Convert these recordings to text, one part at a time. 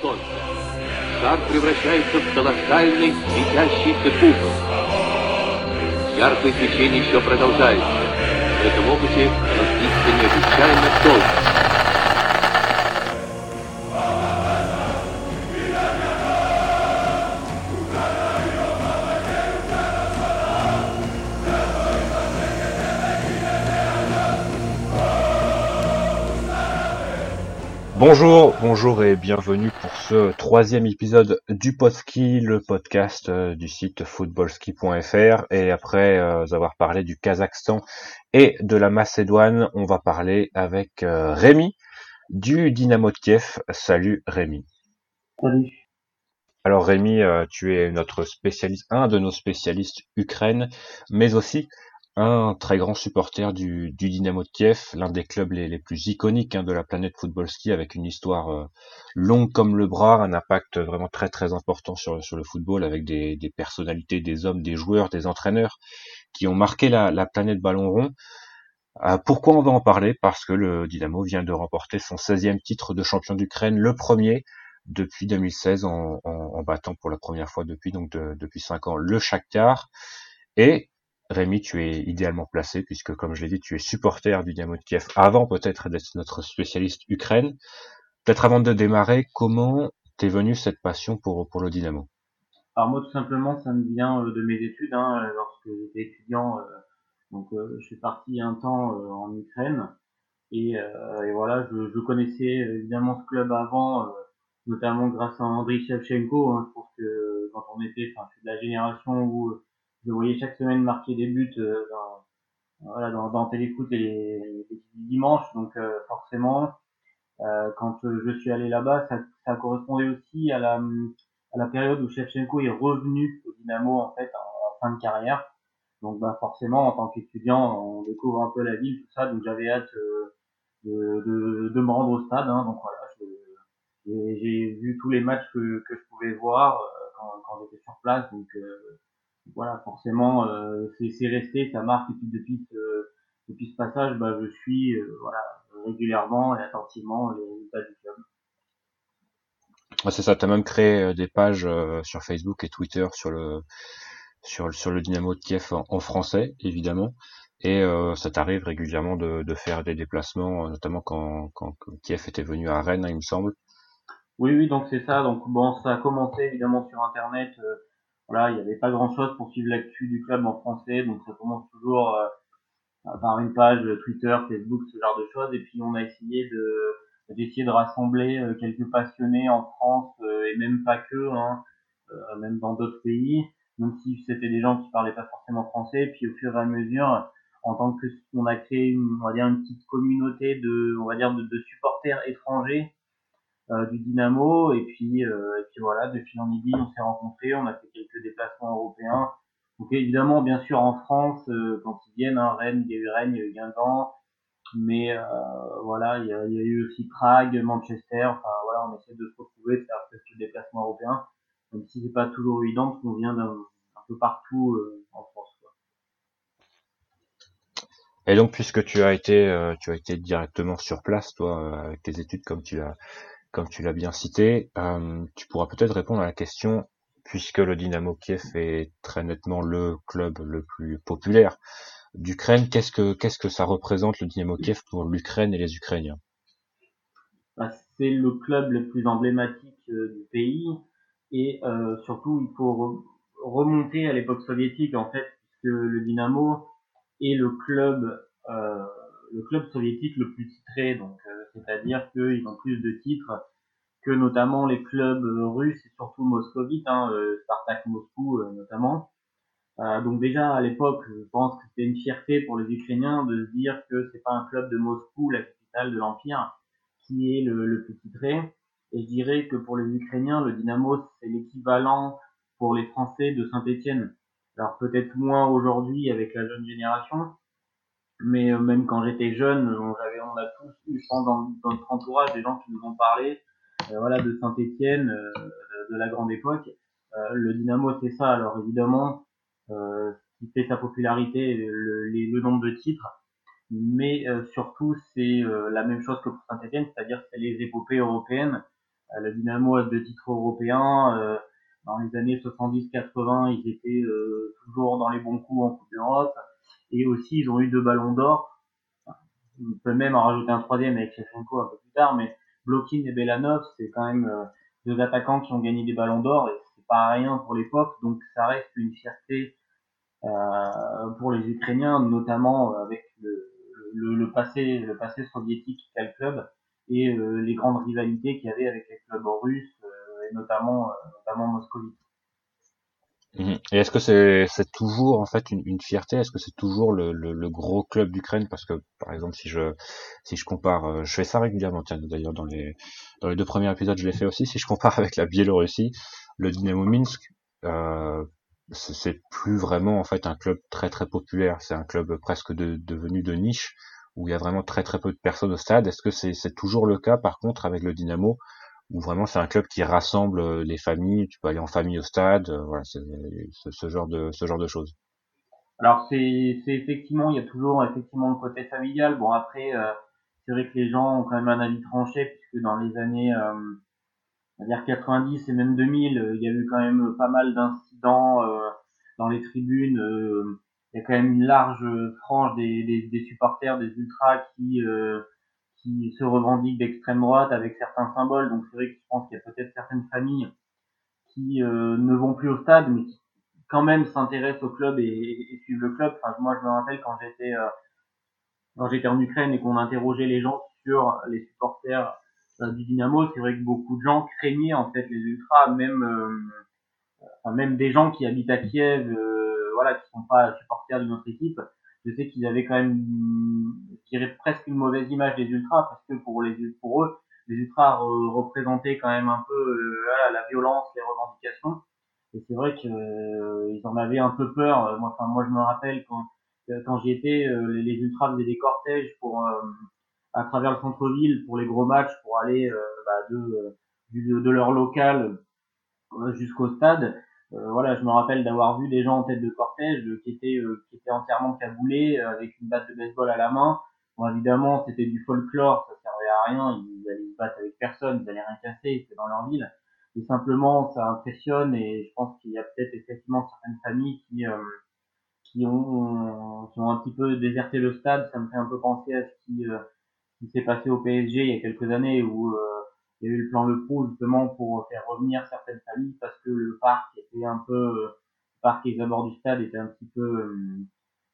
солнца. Шар превращается в колоссальный светящийся купол. Яркое свечение еще продолжается. В этом опыте длится необычайно долго. Bonjour, bonjour et bienvenue pour ce troisième épisode du Podski, le podcast euh, du site footballski.fr. Et après euh, avoir parlé du Kazakhstan et de la Macédoine, on va parler avec euh, Rémi du Dynamo de Kiev. Salut Rémi. Salut. Alors Rémi, tu es notre spécialiste, un de nos spécialistes Ukraine, mais aussi un très grand supporter du, du Dynamo de Kiev, l'un des clubs les, plus iconiques hein, de la planète football ski, avec une histoire euh, longue comme le bras, un impact vraiment très très important sur, sur le football, avec des, des, personnalités, des hommes, des joueurs, des entraîneurs qui ont marqué la, la planète ballon rond. Euh, pourquoi on va en parler? Parce que le Dynamo vient de remporter son 16e titre de champion d'Ukraine, le premier depuis 2016 en, en, en, battant pour la première fois depuis donc depuis 5 ans le Shakhtar. Et Rémi, tu es idéalement placé puisque, comme je l'ai dit, tu es supporter du Dynamo de Kiev avant peut-être d'être notre spécialiste Ukraine. Peut-être avant de démarrer, comment t'es venu cette passion pour, pour le Dynamo? Alors moi, tout simplement, ça me vient euh, de mes études. Hein, lorsque j'étais étudiant, euh, donc euh, je suis parti un temps en Ukraine et, voilà, je, connaissais évidemment ce club avant, notamment grâce à Andriy Shevchenko. Hein, je pense que quand on était, enfin, je suis de la génération où je voyais chaque semaine marquer des buts euh, dans, voilà, dans, dans Téléfoot et les, les dimanches. Donc euh, forcément, euh, quand je suis allé là-bas, ça, ça, correspondait aussi à la, à la période où Shevchenko est revenu au Dynamo en fait en, fin de carrière. Donc bah forcément, en tant qu'étudiant, on découvre un peu la ville, tout ça. Donc j'avais hâte de, de, de, me rendre au stade. Hein, donc voilà, j'ai vu tous les matchs que, que je pouvais voir quand, quand j'étais sur place. Donc voilà, forcément, euh, c'est resté, ça marque. Et puis depuis ce, depuis ce passage, bah, je suis euh, voilà, régulièrement et attentivement les résultats du club. c'est ça, tu as même créé euh, des pages sur Facebook et Twitter sur le sur, sur le Dynamo de Kiev en, français, évidemment. Et ça t'arrive régulièrement de, de, faire des déplacements, notamment quand, quand, Kiev était venu à Rennes, il me semble. Oui, oui, donc c'est ça. Donc bon, ça a commencé évidemment sur Internet voilà, il n'y avait pas grand chose pour suivre l'actu du club en français, donc ça commence toujours euh, par une page Twitter, Facebook, ce genre de choses. Et puis on a essayé de d'essayer de rassembler euh, quelques passionnés en France euh, et même pas que, hein, même dans d'autres pays, même si c'était des gens qui parlaient pas forcément français. Et puis au fur et à mesure, en tant que on a créé une, on va dire une petite communauté de, on va dire de supporters étrangers euh, du Dynamo. Et puis euh, et puis voilà de fil en aiguille on s'est rencontrés on a fait quelques déplacements européens. Donc évidemment bien sûr en France euh, quand ils viennent hein, Rennes il y a eu Rennes il y a eu Guingamp mais voilà il y, a, eu aussi Prague Manchester. Enfin voilà on essaie de se retrouver de faire quelques déplacements européens. Même si c'est pas toujours évident parce qu'on vient d'un un peu partout en France quoi. Et donc, puisque tu as été, tu as été directement sur place, toi, avec tes études, comme tu l'as, comme tu l'as bien cité, euh, tu pourras peut-être répondre à la question, puisque le Dynamo Kiev est très nettement le club le plus populaire d'Ukraine, qu'est-ce que qu'est-ce que ça représente le Dynamo Kiev pour l'Ukraine et les Ukrainiens? Bah, C'est le club le plus emblématique euh, du pays et euh, surtout il faut remonter à l'époque soviétique en fait, puisque le Dynamo est le club le club soviétique le plus titré, donc c'est-à-dire qu'ils ont plus de titres que notamment les clubs euh, russes et surtout moscovites, hein, euh, Spartak Moscou euh, notamment. donc déjà à l'époque, je pense que c'était une fierté pour les Ukrainiens de se dire que c'est pas un club de Moscou, la capitale de l'empire, qui est le, le plus titré. Et je dirais que pour les Ukrainiens, le Dynamo c'est l'équivalent pour les Français de Saint-Étienne. Alors peut-être moins aujourd'hui avec la jeune génération, mais euh, même quand j'étais jeune, on, on a tous eu, je pense, dans, notre entourage, des gens qui nous ont parlé, euh, voilà, de Saint-Étienne, euh, de la grande époque. le Dynamo, c'est ça. Alors évidemment, ce qui fait sa popularité, le, le nombre de titres, mais surtout c'est la même chose que pour Saint-Étienne, c'est-à-dire c'est les épopées européennes. le Dynamo a deux titres européens. dans les années 70-80, ils étaient toujours dans les bons coups en Coupe d'Europe. Et aussi, ils ont eu deux ballons d'or. On peut même en rajouter un troisième avec Shevchenko un peu plus tard, mais Blokin et Belanov, c'est quand même deux attaquants qui ont gagné des ballons d'or et c'est pas rien pour l'époque, donc ça reste une fierté euh, pour les Ukrainiens, notamment avec le, passé, soviétique qu'a le club et euh, les grandes rivalités qu'il y avait avec les clubs russes euh, et notamment, notamment moscovite. Mhm. Et est-ce que c'est toujours en fait une, une fierté? Est-ce que c'est toujours le, le, le, gros club d'Ukraine? Parce que par exemple, si je si je compare, je fais ça régulièrement. Tiens, d'ailleurs dans les dans les deux premiers épisodes, je l'ai fait aussi. Si je compare avec la Biélorussie, le Dynamo Minsk, euh, c'est plus vraiment en fait un club très très populaire. C'est un club presque de, devenu de niche où il y a vraiment très très peu de personnes au stade. Est-ce que c'est toujours le cas par contre avec le Dynamo où vraiment c'est un club qui rassemble euh, les familles, tu peux aller en famille au stade, euh, voilà, c'est ce genre de ce genre de choses. Alors c'est effectivement il y a toujours effectivement le côté familial. Bon après euh, c'est vrai que les gens ont quand même un avis tranché puisque dans les années on va dire 90 et même 2000, euh, il y a eu quand même pas mal d'incidents euh, dans les tribunes. Euh, il y a quand même une large frange des, des, des supporters, des ultras qui qui se revendiquent d'extrême droite avec certains symboles. Donc c'est vrai que je pense qu'il y a peut-être certaines familles qui ne vont plus au stade, mais qui quand même s'intéressent au club et, suivent le club. Enfin, moi, je me rappelle quand j'étais quand j'étais en Ukraine et qu'on interrogeait les gens sur les supporters euh, du Dynamo, c'est vrai que beaucoup de gens craignaient en fait les ultras, même euh, même des gens qui habitent à Kiev, euh, voilà, qui sont pas supporters de notre équipe. Je sais qu'ils avaient quand même, je dirais presque une mauvaise image des ultras parce que pour les pour eux, les ultras représentaient quand même un peu la violence, les revendications. Et c'est vrai qu'ils en avaient un peu peur. Moi, enfin, moi, je me rappelle quand quand j'y étais, les ultras faisaient des cortèges pour à travers le centre-ville pour les gros matchs, pour aller euh, bah, de, de leur local euh, jusqu'au stade. Euh, voilà, je me rappelle d'avoir vu des gens en tête de cortège qui étaient qui étaient entièrement caboulés avec une batte de baseball à la main. Bon, évidemment, c'était du folklore, ça servait à rien, ils allaient se battre avec personne, ils allaient rien casser, c'était dans leur ville. Et simplement, ça impressionne et je pense qu'il y a peut-être effectivement certaines familles qui qui ont qui ont un petit peu déserté le stade. Ça me fait un peu penser à ce qui qui s'est passé au PSG il y a quelques années où euh, il y a eu le plan Le Pro justement pour faire revenir certaines familles parce que le parc était un peu euh, le parc et les abords du stade était un petit peu euh,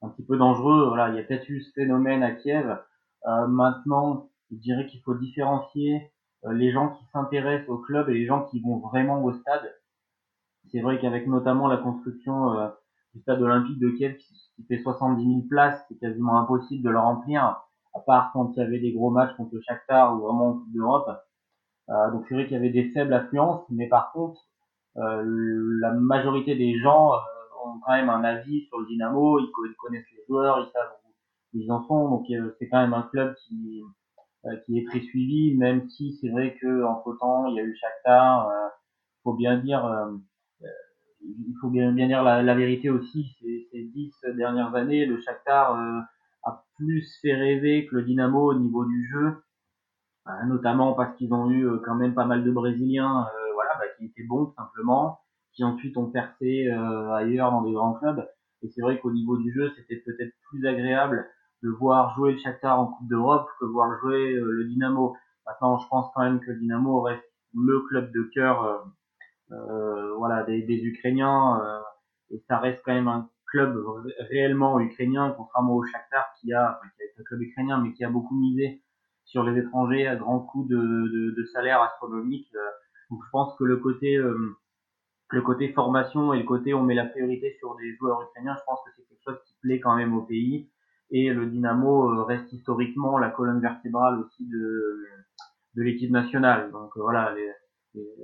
un petit peu dangereux. Voilà, il y a peut-être eu ce phénomène à Kiev. maintenant, je dirais qu'il faut différencier les gens qui s'intéressent au club et les gens qui vont vraiment au stade. C'est vrai qu'avec notamment la construction du stade olympique de Kiev qui fait 70 000 places, c'est quasiment impossible de le remplir à part quand il y avait des gros matchs contre le Shakhtar ou vraiment en Coupe d'Europe. Euh, donc c'est vrai qu'il y avait des faibles affluences, mais par contre, euh, la majorité des gens euh, ont quand même un avis sur le Dynamo, ils, connaissent les joueurs, ils savent où, ils en sont, donc euh, c'est quand même un club qui euh, qui est très suivi, même si c'est vrai que entre temps il y a eu Shakhtar, il faut bien dire il faut bien, bien dire la, la vérité aussi, ces, dix dernières années, le Shakhtar a plus fait rêver que le Dynamo au niveau du jeu, euh, notamment parce qu'ils ont eu euh, quand même pas mal de Brésiliens, euh, voilà, bah, qui étaient bons simplement, qui ensuite ont percé ailleurs dans des grands clubs. Et c'est vrai qu'au niveau du jeu, c'était peut-être plus agréable de voir jouer le Shakhtar en Coupe d'Europe que voir jouer le Dynamo. Maintenant, je pense quand même que le Dynamo reste le club de cœur, euh, voilà, des, des Ukrainiens, et ça reste quand même un club réellement ukrainien, contrairement au Shakhtar qui a, qui est un club ukrainien, mais qui a beaucoup misé sur les étrangers à grands coups de, de, de salaire astronomique. Euh, donc je pense que le côté euh, le côté formation et le côté on met la priorité sur des joueurs ukrainiens, je pense que c'est quelque chose qui plaît quand même au pays. Et le Dynamo euh, reste historiquement la colonne vertébrale aussi de, de l'équipe nationale. Donc voilà, les,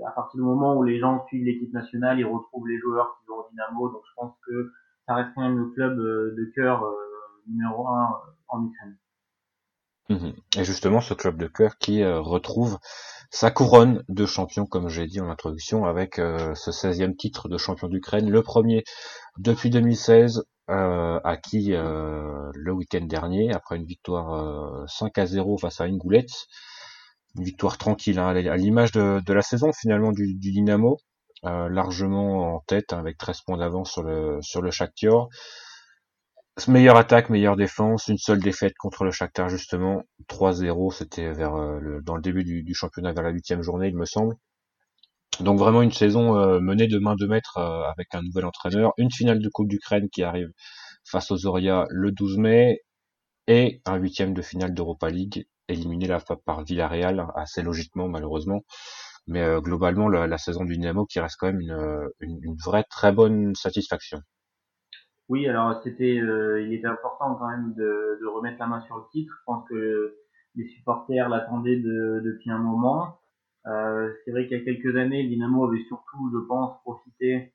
à partir du moment où les gens suivent l'équipe nationale, ils retrouvent les joueurs qui vont au Dynamo. Donc je pense que ça reste quand même le club de cœur numéro un en Ukraine. Mhm. Et justement, ce club de cœur qui retrouve sa couronne de champion, comme j'ai dit en introduction, avec ce 16e titre de champion d'Ukraine, le premier depuis 2016, acquis le week-end dernier, après une victoire 5 à 0 face à Ingulets. une victoire tranquille, hein, à l'image de, la saison finalement du, Dynamo, euh, largement en tête hein, avec 13 points d'avance sur le sur le Shakhtar. Meilleure attaque, meilleure défense, une seule défaite contre le Shakhtar justement, 3-0, c'était vers euh, dans le début du, championnat vers la huitième journée il me semble. Donc vraiment une saison euh, menée de main de maître avec un nouvel entraîneur, une finale de Coupe d'Ukraine qui arrive face aux Zoria le 12 mai et un huitième de finale d'Europa League éliminé la par Villarreal assez logiquement malheureusement. Mais euh, globalement, la, saison du Dynamo qui reste quand même une, une, vraie très bonne satisfaction. Oui, alors c'était, euh, il était important quand même de, de, remettre la main sur le titre. Je pense que les supporters l'attendaient de, depuis un moment. Euh, c'est vrai qu'il y a quelques années, Dynamo avait surtout, je pense, profité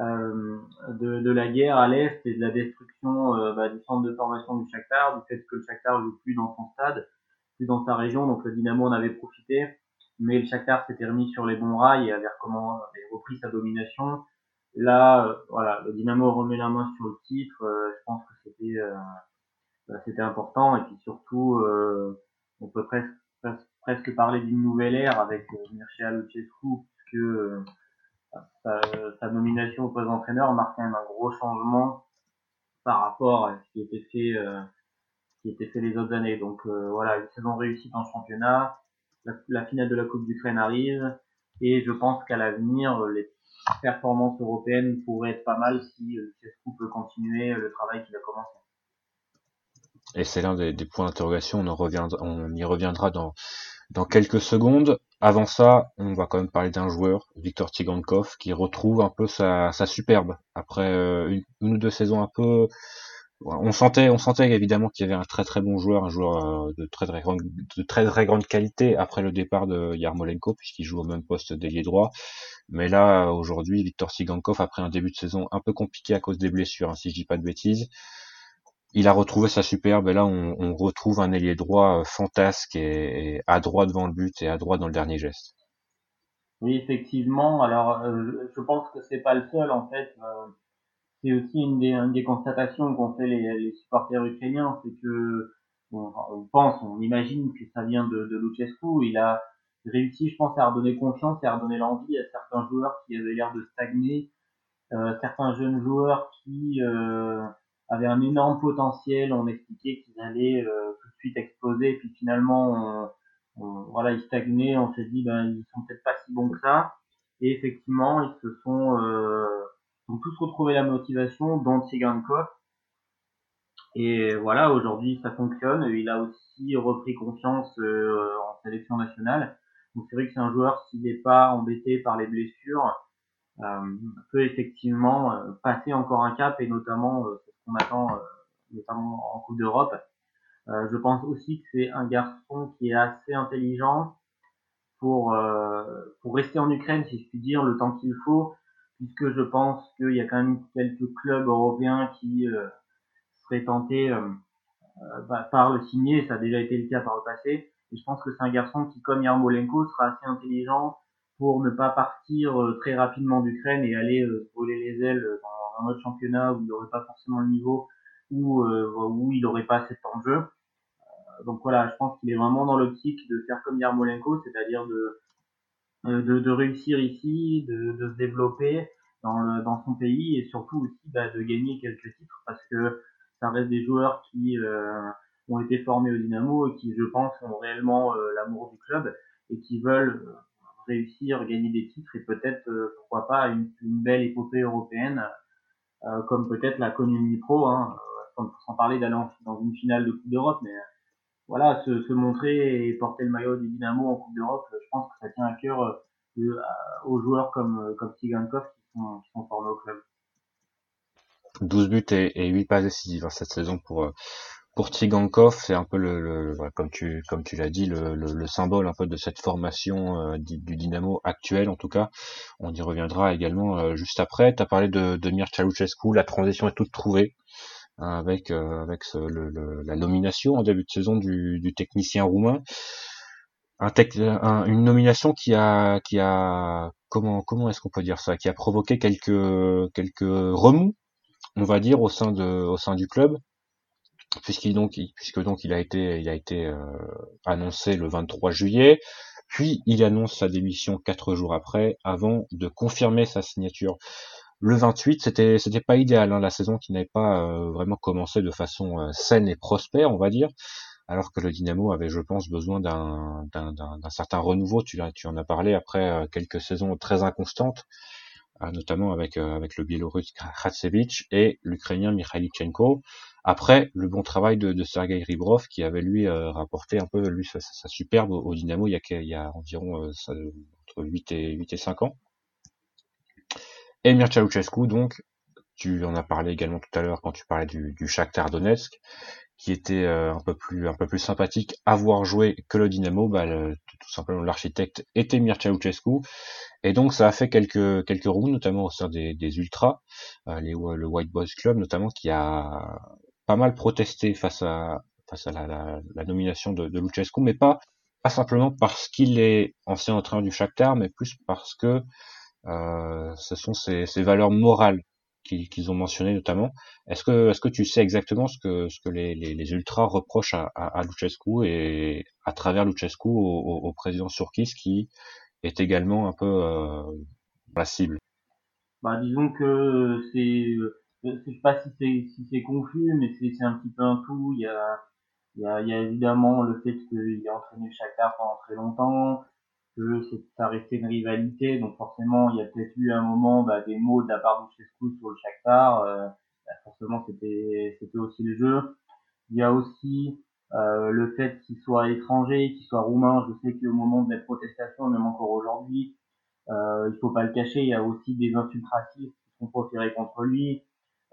euh, de, de, la guerre à l'est et de la destruction euh, bah, du centre de formation du Shakhtar, du fait que le Shakhtar joue plus dans son stade, plus dans sa région, donc le Dynamo en avait profité, mais le Shakhtar s'était remis sur les bons rails et avait, avait repris sa domination. Là, euh, voilà, le Dynamo remet la main sur le titre. je pense que c'était bah, c'était important et puis surtout, on peut presque, parler d'une nouvelle ère avec Mircea Lucescu puisque sa, nomination au poste d'entraîneur marque quand même un gros changement par rapport à ce qui était fait, euh, qui était fait les autres années. Donc euh, voilà, une saison réussie en championnat, la, finale de la Coupe d'Ukraine arrive, et je pense qu'à l'avenir, les performances européennes pourraient être pas mal si Cescu peut continuer le travail qu'il a commencé. Et c'est l'un des, points d'interrogation, on, y reviendra dans, quelques secondes. Avant ça, on va quand même parler d'un joueur, Victor Tigankov, qui retrouve un peu sa, superbe après euh, une, ou deux saisons un peu. On sentait, on sentait évidemment qu'il y avait un très très bon joueur, un joueur euh, de de très très grande qualité après le départ de Yarmolenko, puisqu'il joue au même poste d'ailier droit. Mais là, aujourd'hui, Victor Tigankov, après un début de saison un peu compliqué à cause des blessures, hein, si je dis pas de bêtises, il a retrouvé sa superbe et là on, retrouve un ailier droit euh, fantasque et, à droit devant le but et à droit dans le dernier geste. Oui, effectivement. Alors, euh, je pense que c'est pas le seul en fait. Euh, c'est aussi une des, une des constatations qu'ont fait les, les, supporters ukrainiens, c'est que on pense, on imagine que ça vient de, de Luchescu. Il a réussi, je pense, à redonner confiance et à redonner l'envie à certains joueurs qui avaient l'air de stagner, certains jeunes joueurs qui avait un énorme potentiel. On expliquait qu'ils allaient euh, tout de suite exploser. Et puis finalement, on, voilà, ils stagnaient. On s'est dit, ben, ils sont peut-être pas si bons que ça. Et effectivement, ils se sont, euh, ont tous retrouvé la motivation, dont Tsigankov. Et voilà, aujourd'hui, ça fonctionne. Il a aussi repris confiance euh, en sélection nationale. Donc c'est vrai que c'est un joueur, s'il n'est pas embêté par les blessures, euh, peut effectivement passer encore un cap et notamment qu'on attend euh, notamment en Coupe d'Europe. Euh, je pense aussi que c'est un garçon qui est assez intelligent pour euh, pour rester en Ukraine, si je puis dire, le temps qu'il faut, puisque je pense qu'il y a quand même quelques clubs européens qui seraient tentés bah, par le signer, ça a déjà été le cas par le passé. Et je pense que c'est un garçon qui, comme Yarmolenko, sera assez intelligent pour ne pas partir très rapidement d'Ukraine et aller se brûler les ailes dans un autre championnat où il n'aurait pas forcément le niveau euh, où il n'aurait pas assez de temps de jeu. Euh, donc voilà, je pense qu'il est vraiment dans l'optique de faire comme Yarmolenko, c'est-à-dire de, euh, de, de, réussir ici, de, de, se développer dans, le, dans son pays et surtout aussi bah, de gagner quelques titres parce que ça reste des joueurs qui euh, ont été formés au Dynamo et qui, je pense, ont réellement l'amour du club et qui veulent réussir, gagner des titres et peut-être, pourquoi pas, une, une, belle épopée européenne euh, comme peut-être la Connu Pro, hein, euh, sans, parler d'aller dans une finale de Coupe d'Europe, mais euh, voilà, se, se, montrer et porter le maillot du Dynamo en Coupe d'Europe, je pense que ça tient à cœur aux joueurs comme, comme Tsigankov qui sont, qui sont formés au club. 12 buts et, et 8 passes décisives hein, cette saison pour pour Tsigankov, c'est un peu le, comme tu comme tu l'as dit le, le, symbole un peu de cette formation euh, du, Dynamo actuel en tout cas. On y reviendra également euh, juste après. Tu as parlé de, de Mircea la transition est toute trouvée hein, avec euh, avec la nomination en début de saison du, technicien roumain. Un, une nomination qui a qui a comment comment est-ce qu'on peut dire ça? Qui a provoqué quelques quelques remous on va dire au sein de au sein du club puisqu'il donc, puisque donc il a été, il a été annoncé le 23 juillet. Puis il annonce sa démission quatre jours après, avant de confirmer sa signature. Le 28, c'était c'était pas idéal, hein, la saison qui n'avait pas euh, vraiment commencé de façon euh, saine et prospère, on va dire, alors que le Dynamo avait, je pense, besoin d'un certain renouveau. Tu, tu en as parlé après euh, quelques saisons très inconstantes, notamment avec avec le Biélorusse Khatsevich et l'Ukrainien Mikhailichenko. Après, le bon travail de, de Sergei Ribrov, qui avait lui euh, rapporté un peu lui sa, superbe au, Dynamo il y a, il y a environ euh, entre 8 et, 8 et 5 ans. Et Mircea donc, tu en as parlé également tout à l'heure quand tu parlais du, du Shakhtar Donetsk, qui était euh, un peu plus un peu plus sympathique à voir jouer que le Dynamo. Bah, tout simplement, l'architecte était Mircea Luchescu, et donc ça a fait quelques quelques rounds, notamment au sein des, des ultras, les, le White Boys Club notamment, qui a pas mal protesté face à face à la, la, la nomination de, de Luchescu, mais pas pas simplement parce qu'il est ancien entraîneur du Shakhtar, mais plus parce que euh, ce sont ces, ces valeurs morales qu'ils ont mentionnées notamment. Est-ce que est-ce que tu sais exactement ce que ce que les, les, ultras reprochent à, à, Luchescu et à travers Luchescu au, président Surkis qui est également un peu euh, la cible? Bah, disons que c'est je sais pas si c'est si c'est confus, mais c'est un petit peu un tout. Il y a il y a, il y a évidemment le fait qu'il a entraîné Shakhtar pendant très longtemps, que ça restait une rivalité, donc forcément il y a peut-être eu un moment bah, des mots de la part de Chescu sur le Shakhtar. Euh, bah, forcément c'était c'était aussi le jeu. Il y a aussi euh, le fait qu'il soit étranger, qu'il soit roumain. Je sais qu'au moment des protestations, même encore aujourd'hui, euh, il faut pas le cacher, il y a aussi des insultes racistes qui sont proférées contre lui.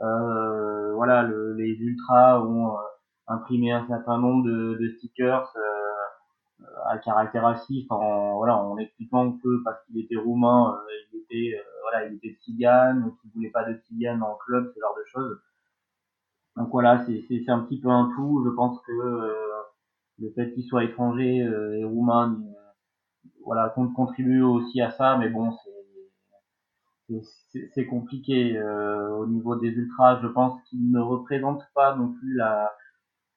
Euh, voilà, le, les ultras ont euh, imprimé un certain nombre de, de stickers euh, à caractère raciste en voilà en expliquant que parce qu'il était roumain il était voilà il était tzigane qu'il voulait pas de dans le club ce genre de choses donc voilà c'est c'est un petit peu un tout je pense que le fait qu'il soit étranger et roumain voilà contribue aussi à ça mais bon c'est c'est compliqué euh, au niveau des ultras. Je pense qu'ils ne représentent pas non plus la,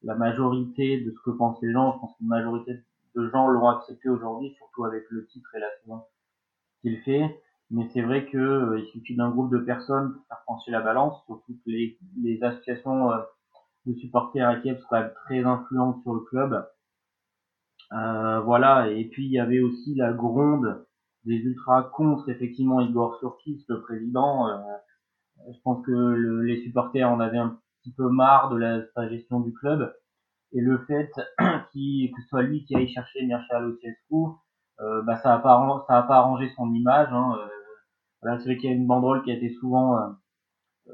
la majorité de ce que pensent les gens. Je pense qu'une majorité de gens l'ont accepté aujourd'hui, surtout avec le titre et la saison qu'il fait. Mais c'est vrai que euh, il suffit d'un groupe de personnes pour faire pencher la balance, surtout que les, les associations euh, de supporters à Kiev sont très influentes sur le club. voilà, et puis il y avait aussi la gronde des ultras contre effectivement Igor Surkis, le président. Euh, je pense que les supporters en avaient un petit peu marre de la, sa gestion du club et le fait qui que ce soit lui qui aille chercher Mircea Luchescu, euh, bah ça a pas ça a pas arrangé son image. Hein, euh, voilà, c'est vrai qu'il y a une banderole qui a été souvent euh,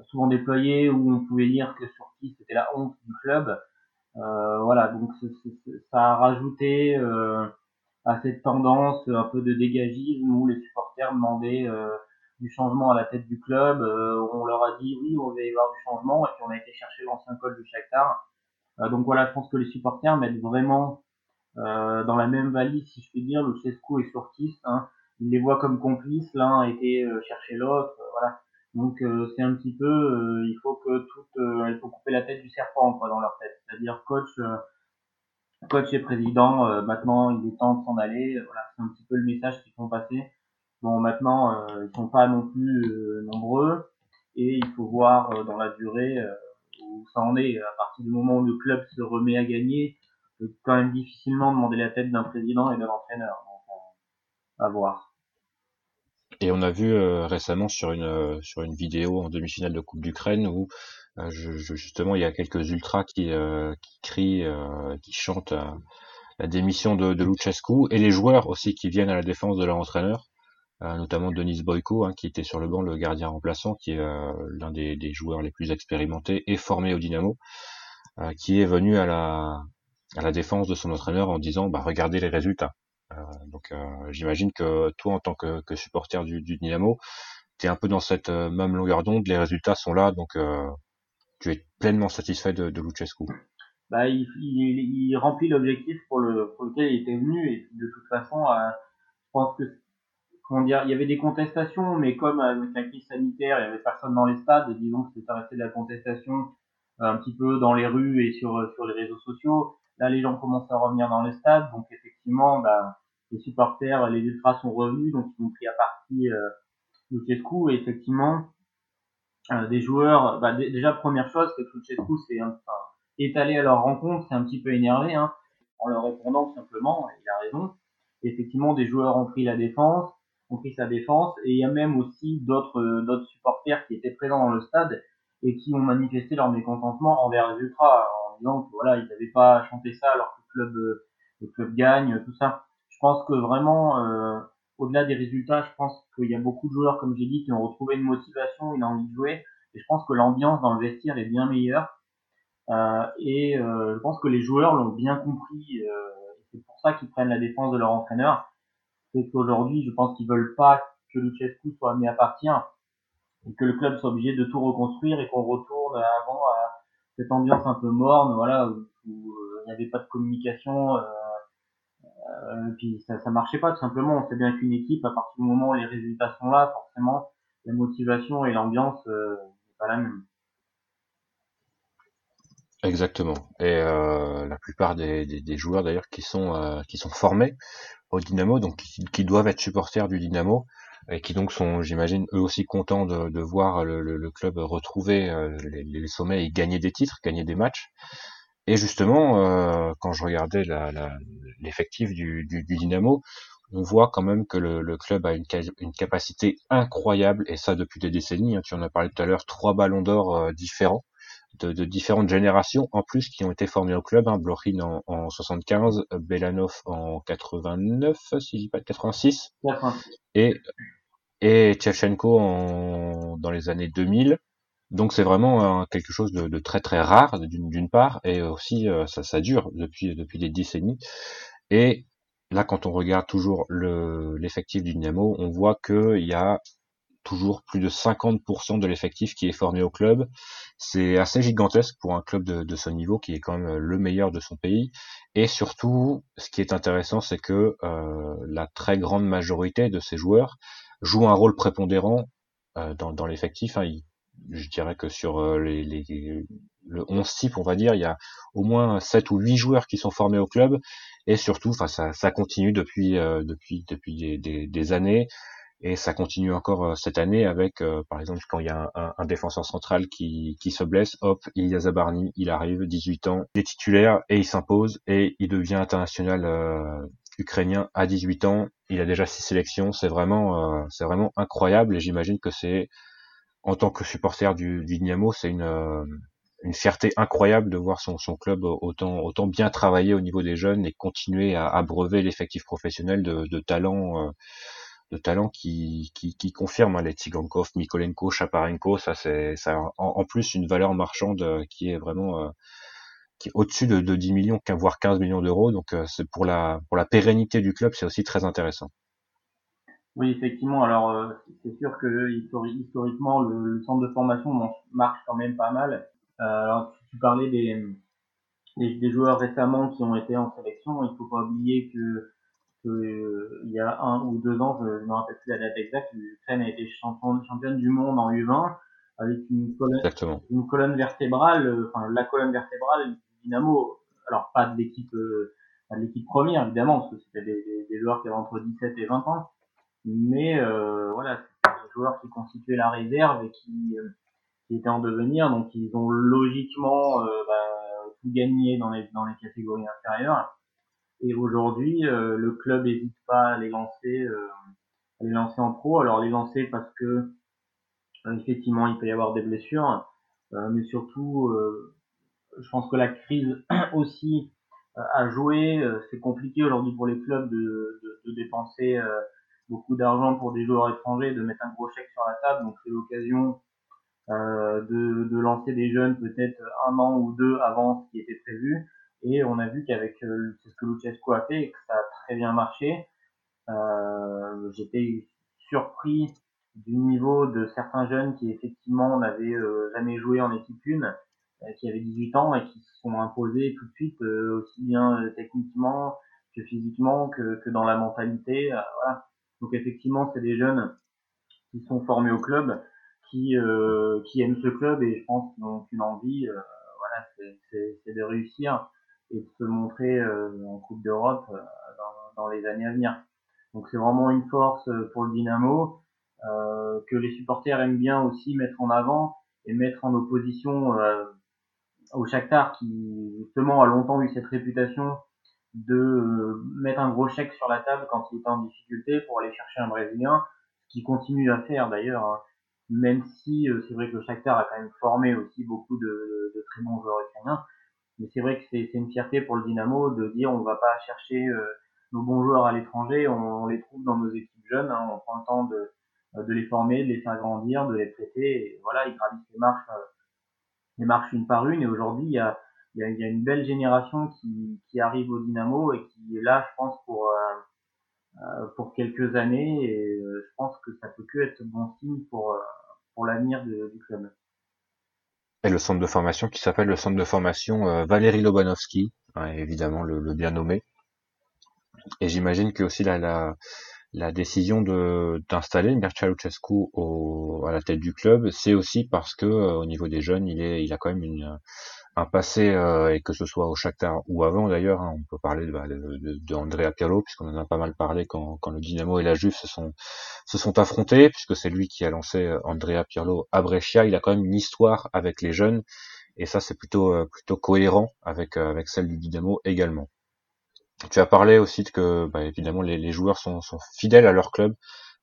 souvent déployée où on pouvait lire que Surkis c'était la honte du club. Euh, voilà, donc ça a rajouté euh, à cette tendance un peu de dégagisme où les supporters demandaient euh, du changement à la tête du club. On leur a dit oui, on va y avoir du changement et puis on a été chercher l'ancien col du Shakhtar. Euh, donc voilà, je pense que les supporters mettent vraiment dans la même valise, si je puis dire, le Chesco et Surtis. Hein. Ils les voient comme complices, l'un a été chercher l'autre, voilà. Donc c'est un petit peu, il faut que tout, il faut couper la tête du serpent quoi dans leur tête. C'est-à-dire coach, coach et président, euh, maintenant il est temps de s'en aller. Voilà, c'est un petit peu le message qu'ils font passer. Bon, maintenant euh, ils sont pas non plus euh, nombreux et il faut voir dans la durée où ça en est. À partir du moment où le club se remet à gagner, c'est quand même difficilement demander la tête d'un président et d'un entraîneur. Donc, à voir. Et on a vu récemment sur une sur une vidéo en demi-finale de Coupe d'Ukraine où euh, justement, il y a quelques ultras qui, euh, crient, euh, qui chantent la démission de, de Luchescu et les joueurs aussi qui viennent à la défense de leur entraîneur, notamment Denis Boyko, hein, qui était sur le banc, le gardien remplaçant, qui est l'un des, des, joueurs les plus expérimentés et formés au Dynamo, qui est venu à la, à la défense de son entraîneur en disant bah, regardez les résultats. donc j'imagine que toi, en tant que, que supporter du, du Dynamo, tu es un peu dans cette même longueur d'onde, les résultats sont là, donc tu es pleinement satisfait de, de Luchescu bah, il, il, il remplit l'objectif pour, le, pour lequel il était venu et de toute façon, euh, je pense que il y avait des contestations, mais comme avec la crise sanitaire, il y avait personne dans les stades, disons que c'était resté de la contestation un petit peu dans les rues et sur sur les réseaux sociaux. Là, les gens commencent à revenir dans le stade, donc effectivement, bah, les supporters, les ultras sont revenus, donc ils ont pris à partie euh, Luchescu et effectivement, euh, des joueurs, bah, déjà première chose, c'est que Luchescu c'est enfin, est allé à leur rencontre, c'est un petit peu énervé, hein, en leur répondant simplement, il a raison. effectivement, des joueurs ont pris la défense, ont pris sa défense, et il y a même aussi d'autres euh, d'autres supporters qui étaient présents dans le stade et qui ont manifesté leur mécontentement envers les ultras en disant que voilà ils n'avaient pas chanté ça alors que le club euh, le club gagne tout ça. Je pense que vraiment euh, au-delà des résultats je pense qu'il y a beaucoup de joueurs comme j'ai dit qui ont retrouvé une motivation une envie de jouer. Et je pense que l'ambiance dans le vestiaire est bien meilleure. Et je pense que les joueurs l'ont bien compris c'est pour ça qu'ils prennent la défense de leur entraîneur c'est qu'aujourd'hui je pense qu'ils veulent pas que Luchescu soit mis à partir et que le club soit obligé de tout reconstruire et qu'on retourne avant à cette ambiance un peu morne, voilà, où, euh, il n'y avait pas de communication, euh, euh, puis ça, ça marchait pas tout simplement. On sait bien qu'une équipe, à partir du moment où les résultats sont là, forcément, la motivation et l'ambiance euh, n'est pas la même. Exactement. Et euh, la plupart des, des, des joueurs d'ailleurs qui sont euh, qui sont formés au Dynamo, donc qui, qui, doivent être supporters du Dynamo, et qui donc sont, j'imagine, eux aussi contents de, de voir le, le, le, club retrouver euh, les, les, sommets et gagner des titres, gagner des matchs. Et justement, euh, quand je regardais l'effectif la, du, du, du, Dynamo, on voit quand même que le, le club a une, une, capacité incroyable, et ça depuis des décennies. Hein, tu en as parlé tout à l'heure, trois ballons d'or euh, différents. De, de, différentes générations en plus qui ont été formés au club, hein, Blochin en, en 75, Belanov en 89, si je dis pas 86, 86. et et Tchevchenko en, dans les années 2000. Donc c'est vraiment euh, quelque chose de, de, très très rare d'une part et aussi euh, ça, ça dure depuis depuis des décennies. Et là quand on regarde toujours le l'effectif du Dynamo, on voit qu'il y a toujours plus de 50% de l'effectif qui est formé au club. C'est assez gigantesque pour un club de, ce niveau qui est quand même le meilleur de son pays. Et surtout, ce qui est intéressant, c'est que euh, la très grande majorité de ces joueurs jouent un rôle prépondérant euh, dans, l'effectif. Hein. je dirais que sur euh, les, le 11 type, on va dire, il y a au moins 7 ou 8 joueurs qui sont formés au club. Et surtout, ça, ça continue depuis, depuis, depuis des années. Et ça continue encore euh, cette année avec, euh, par exemple, quand il y a un, un, défenseur central qui, qui se blesse, hop, Ilya Zabarny, il arrive, 18 ans, il est titulaire et il s'impose et il devient international euh, ukrainien à 18 ans. Il a déjà six sélections. C'est vraiment, c'est vraiment incroyable et j'imagine que c'est, en tant que supporter du, du Dynamo, c'est une, une fierté incroyable de voir son, son club autant, autant bien travailler au niveau des jeunes et continuer à abreuver l'effectif professionnel de, de talents de talents qui, qui, qui confirment hein, les Tsigankov, Mikolenko, Chaparenko, ça c'est ça en, en, plus une valeur marchande euh, qui est vraiment euh, qui est au-dessus de, de 10 millions, voire 15 millions d'euros. Donc euh, c'est pour la pour la pérennité du club, c'est aussi très intéressant. Oui, effectivement. Alors c'est sûr que historiquement le, le, centre de formation marche quand même pas mal. alors tu parlais des, des, des joueurs récemment qui ont été en sélection, il faut pas oublier que que, euh, il y a un ou deux ans, je ne me rappelle plus la date exacte, l'Ukraine a été champion, championne du monde en U20 avec une colonne, une colonne vertébrale, euh, enfin la colonne vertébrale du Dynamo. Alors pas de l'équipe, euh, de l'équipe première évidemment, parce que c'était des, des, des, joueurs qui avaient entre 17 et 20 ans, mais euh, voilà, des joueurs qui constituaient la réserve et qui, qui étaient en devenir, donc ils ont logiquement bah, tout gagné dans les dans les catégories inférieures. Et aujourd'hui, euh, le club n'hésite pas à les lancer, euh, à les lancer en pro. Alors les lancer parce que euh, effectivement, il peut y avoir des blessures, mais surtout, je pense que la crise aussi a joué. c'est compliqué aujourd'hui pour les clubs de, de, de dépenser beaucoup d'argent pour des joueurs étrangers, de mettre un gros chèque sur la table. Donc c'est l'occasion euh, de, de, lancer des jeunes peut-être un an ou deux avant ce qui était prévu. Et on a vu qu'avec euh, ce que Luchescu a fait que ça a très bien marché. Euh, J'étais surpris du niveau de certains jeunes qui effectivement n'avaient euh, jamais joué en équipe 1, euh, qui avaient 18 ans et qui se sont imposés tout de suite aussi bien techniquement que physiquement que, que dans la mentalité. voilà. Donc effectivement, c'est des jeunes qui sont formés au club, qui, qui aiment ce club et je pense qu'ils ont une envie c'est de réussir et de se montrer en Coupe d'Europe dans, dans, les années à venir. Donc c'est vraiment une force pour le Dynamo que les supporters aiment bien aussi mettre en avant et mettre en opposition au Shakhtar qui justement a longtemps eu cette réputation de euh, mettre un gros chèque sur la table quand il est en difficulté pour aller chercher un Brésilien, ce qu'il continue à faire d'ailleurs, hein. même si euh, c'est vrai que le Shakhtar a quand même formé aussi beaucoup de très bons joueurs ukrainiens, mais c'est vrai que c'est une fierté pour le Dynamo de dire on va pas chercher euh, nos bons joueurs à l'étranger, on, les trouve dans nos équipes jeunes, hein, on prend le temps de, de les former, de les faire grandir, de les prêter, et voilà, ils gravissent les marches les marches une par une. Et aujourd'hui, il y a, y, a, une belle génération qui, qui arrive au Dynamo et qui est là, je pense, pour euh, euh pour quelques années. Et euh, je pense que ça peut que être bon signe pour euh, pour l'avenir du club. Et le centre de formation qui s'appelle le centre de formation Valérie Lobanovski, hein, évidemment le, le, bien nommé. Et j'imagine que aussi la, la, la décision de d'installer Mircea Lucescu au, à la tête du club, c'est aussi parce que euh, au niveau des jeunes, il est, il a quand même une, un passé euh, et que ce soit au Shakhtar ou avant d'ailleurs, hein, on peut parler de, bah, de, de, Andrea Pirlo puisqu'on en a pas mal parlé quand, quand le Dynamo et la Juve se sont se sont affrontés puisque c'est lui qui a lancé euh, Andrea Pirlo à Brescia. Il a quand même une histoire avec les jeunes et ça c'est plutôt plutôt cohérent avec avec celle du Dynamo également. Tu as parlé aussi de que, bah, évidemment, les, les joueurs sont, sont, fidèles à leur club.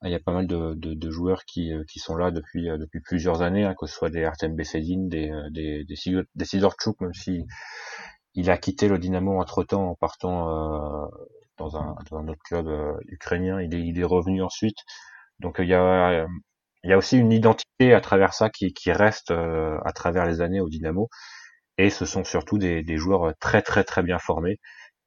Il y a pas mal de, de, de joueurs qui, euh, qui sont là depuis, euh, depuis plusieurs années, hein, que ce soit des Artem Bessedin, des, euh, des, des, des Sidorchuk, même si il a quitté le Dynamo entre-temps en partant euh, dans, un, dans un autre club ukrainien. Il est, il est revenu ensuite. Donc il y a, il y a aussi une identité à travers ça qui, qui reste à travers les années au Dynamo. Et ce sont surtout des, des joueurs très très très bien formés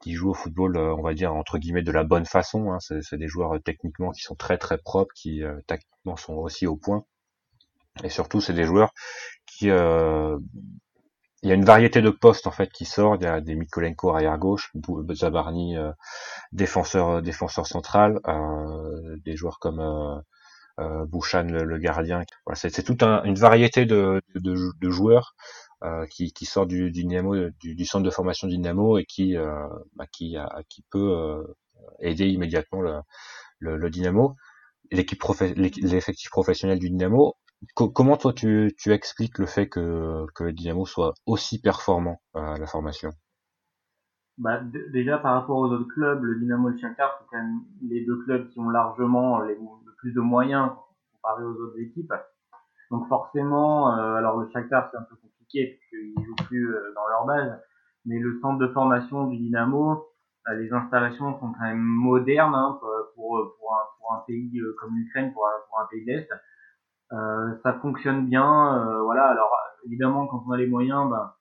qui jouent au football, euh, on va dire entre guillemets de la bonne façon. Hein. C'est des joueurs euh, techniquement qui sont très très propres, qui euh, tactiquement sont aussi au point. Et surtout, c'est des joueurs qui il y a une variété de postes en fait qui sort. Il y a des Mikolenko arrière gauche, Zabarni défenseur défenseur central, des joueurs comme euh, Bouchan le, gardien. Voilà, c'est toute un, une variété de, de, de joueurs euh, qui, qui, sort du, du Dynamo, du, du, centre de formation Dynamo et qui, euh, bah, qui, a, qui peut euh, aider immédiatement le, le, le Dynamo. L'équipe l'effectif professionnel du Dynamo. comment toi tu, tu expliques le fait que, que le Dynamo soit aussi performant à la formation? Bah, déjà par rapport aux autres clubs, le Dynamo et le Shakhtar, c'est quand même les deux clubs qui ont largement les, le plus de moyens comparé aux autres équipes. Donc forcément, euh, alors le Shakhtar c'est un peu puisqu'ils jouent plus euh, dans leur base, mais le centre de formation du Dynamo, euh, les installations sont quand même modernes hein, pour, pour, un, pour un pays comme l'Ukraine, pour pour un pays d'Est. ça fonctionne bien, voilà. Alors évidemment, quand on a les moyens, ben,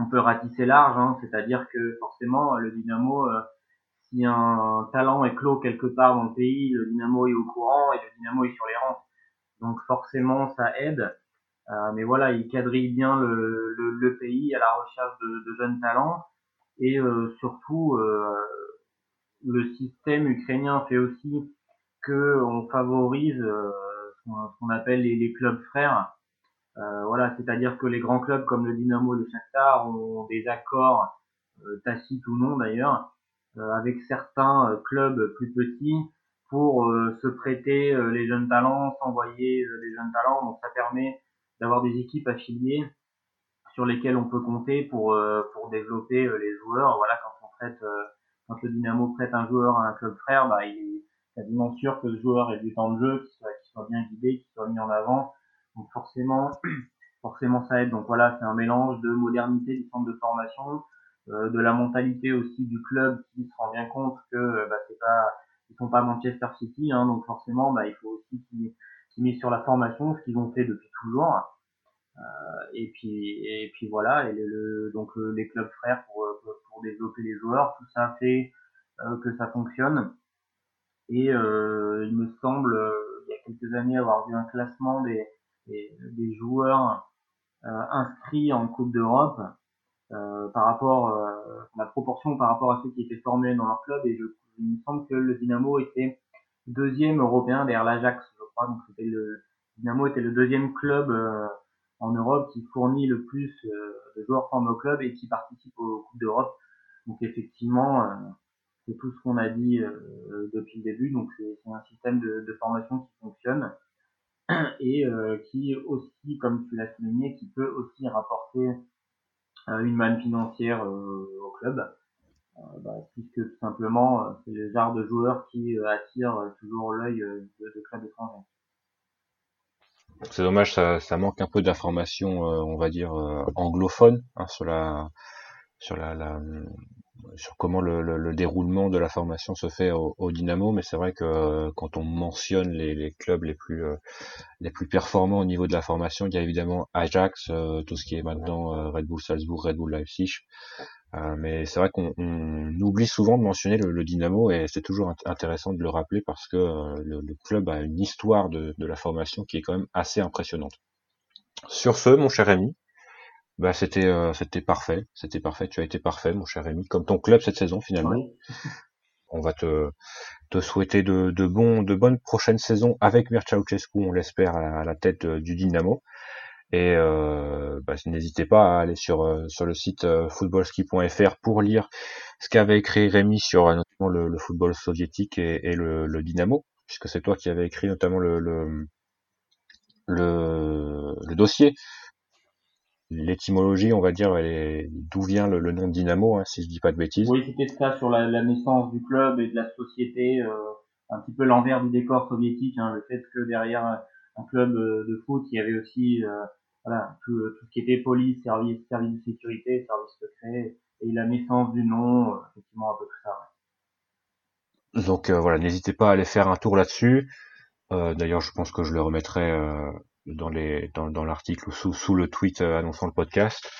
on peut ratisser large, hein, c'est-à-dire que forcément le Dynamo, euh, si un talent est clos quelque part dans le pays, le Dynamo est au courant et le Dynamo est sur les rangs. Donc forcément ça aide, euh, mais voilà, il quadrille bien le, le, pays à la recherche de, de jeunes talents et euh, surtout le système ukrainien fait aussi que on favorise ce qu'on appelle les, les clubs frères euh, voilà, c'est-à-dire que les grands clubs comme le Dynamo et le Shakhtar ont des accords euh, tacites ou non d'ailleurs euh, avec certains clubs plus petits pour se prêter les jeunes talents, s'envoyer les jeunes talents. Donc ça permet d'avoir des équipes affiliées sur lesquelles on peut compter pour pour développer les joueurs. Voilà, quand on prête, quand le Dynamo prête un joueur à un club frère, bah, il est quasiment sûr que ce joueur ait du temps de jeu, qu'il soit, soit bien guidé, qu'il soit mis en avant donc forcément, forcément ça aide. Donc voilà, c'est un mélange de modernité du centre de formation, euh, de la mentalité aussi du club qui se rend bien compte que euh, bah, c'est pas, ils sont pas Manchester City, hein, donc forcément, bah, il faut aussi qu'ils misent sur la formation, ce qu'ils ont fait depuis toujours. Euh, et puis et puis voilà, et le, donc euh, les clubs frères pour, pour développer les joueurs, tout ça fait que ça fonctionne. Et il me semble, il y a quelques années, avoir vu un classement des des, joueurs euh, inscrits en Coupe d'Europe euh, par rapport euh, la proportion par rapport à ceux qui étaient formés dans leur club et je, il me semble que le Dynamo était deuxième européen derrière l'Ajax donc c'était le Dynamo était le deuxième club en Europe qui fournit le plus de joueurs formés au club et qui participe aux Coupes d'Europe. Donc effectivement, c'est tout ce qu'on a dit depuis le début. Donc c'est un système de, de, formation qui fonctionne et qui aussi, comme tu l'as souligné, qui peut aussi rapporter une manne financière au club. Euh, bah, puisque tout simplement euh, c'est le genre de joueur qui euh, attire toujours l'œil de, de clubs étrangers. C'est dommage, ça, ça, manque un peu d'informations, on va dire anglophones hein, sur la sur la, la sur comment le, le, déroulement de la formation se fait au, au Dynamo, mais c'est vrai que quand on mentionne les, les, clubs les plus les plus performants au niveau de la formation, il y a évidemment Ajax, tout ce qui est maintenant Red Bull Salzbourg, Red Bull Leipzig, euh, mais c'est vrai qu'on oublie souvent de mentionner le, Dynamo et c'est toujours intéressant de le rappeler parce que euh, le, club a une histoire de, de, la formation qui est quand même assez impressionnante. Sur ce, mon cher ami, bah c'était euh, c'était parfait, c'était parfait. Tu as été parfait, mon cher ami, comme ton club cette saison finalement. On va te te souhaiter de, de bons de bonnes prochaines saisons avec Mircea Ceausescu, on l'espère à, la tête du Dynamo. Et euh, bah, n'hésitez pas à aller sur euh, sur le site euh, footballski.fr pour lire ce qu'avait écrit Rémi sur euh, notamment le, le, football soviétique et, et le, le, Dynamo, puisque c'est toi qui avais écrit notamment le le, le, dossier. L'étymologie, on va dire, d'où vient le, le, nom de Dynamo, hein, si je dis pas de bêtises. Oui, c'était ça sur la, la, naissance du club et de la société, euh, un petit peu l'envers du décor soviétique, hein, le fait que derrière un club de foot, il y avait aussi voilà, tout, tout, ce qui était police, service, service de sécurité, service secret, et la naissance du nom, euh, effectivement, un peu tout ça. Donc euh, voilà, n'hésitez pas à aller faire un tour là-dessus. Euh, D'ailleurs, je pense que je le remettrai euh, dans l'article ou sous, le tweet euh, annonçant le podcast.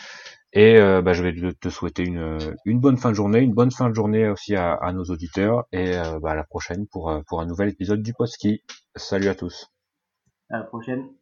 Et bah, je vais te souhaiter une, bonne fin de journée, une bonne fin de journée aussi à, nos auditeurs, et bah, à la prochaine pour, pour un nouvel épisode du Podski. Salut à tous. À la prochaine.